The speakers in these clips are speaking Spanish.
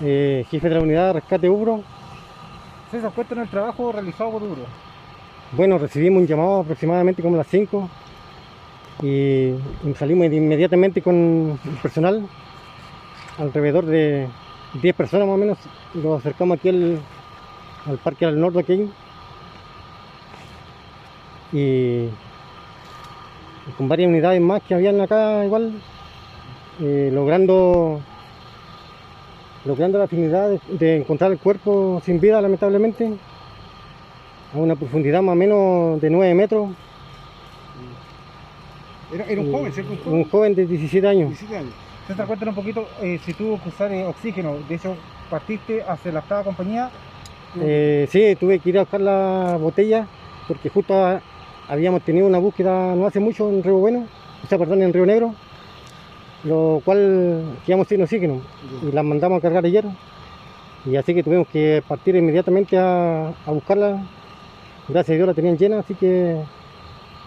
eh, jefe de la unidad de rescate UBRO. César, cuéntanos el trabajo realizado por UBRO. Bueno, recibimos un llamado aproximadamente como a las 5 y, salimos inmediatamente con el personal, alrededor de 10 personas más o menos. Nos acercamos aquí al, al parque al norte aquí y, y con varias unidades más que habían acá igual, eh, logrando logrando la finalidad de, de encontrar el cuerpo sin vida lamentablemente a una profundidad más o menos de 9 metros. Era, era un joven, ¿cierto? Un joven. Un joven de 17 años. 17 años. César, cuéntanos un poquito eh, si tuvo que usar eh, oxígeno. De hecho, partiste hacia la octava compañía. Eh, sí, tuve que ir a buscar la botella porque justo a- habíamos tenido una búsqueda no hace mucho en Río Bueno, o sea, perdón, en Río Negro, lo cual quedamos sin oxígeno y la mandamos a cargar ayer. Y así que tuvimos que partir inmediatamente a, a buscarla. Gracias a Dios la tenían llena, así que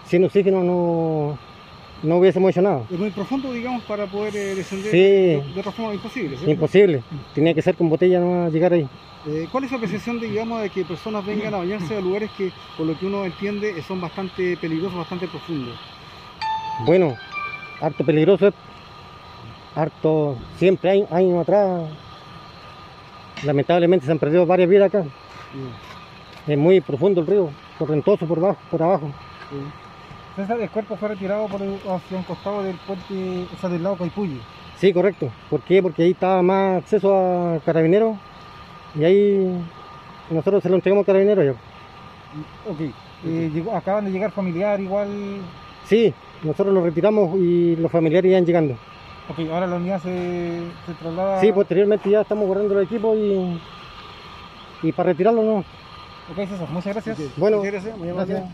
sin oxígeno no, no hubiésemos hecho nada. Es muy profundo, digamos, para poder eh, descender. Sí. De, de otra forma imposible. ¿cierto? Imposible, tenía que ser con botella no llegar ahí. Eh, ¿Cuál es la apreciación, de, digamos, de que personas vengan a bañarse a lugares que, por lo que uno entiende, son bastante peligrosos, bastante profundos? Bueno, harto peligroso, harto, siempre hay años atrás, lamentablemente se han perdido varias vidas acá. Es muy profundo el río, correntoso por abajo, por abajo. César, el cuerpo fue retirado por el- hacia un costado del puente, o sea, del lago Caipulli. Sí, correcto. ¿Por qué? Porque ahí estaba más acceso a carabineros y ahí nosotros se lo entregamos a carabineros. ya. Ok. Eh, llegó- acaban de llegar familiar igual. Sí, nosotros lo retiramos y los familiares iban llegando. Ok, ahora la unidad se, se traslada. Sí, posteriormente ya estamos guardando el equipo y, y para retirarlo no. Ok, César, muchas gracias. Bueno, muchas gracias. muy gracias.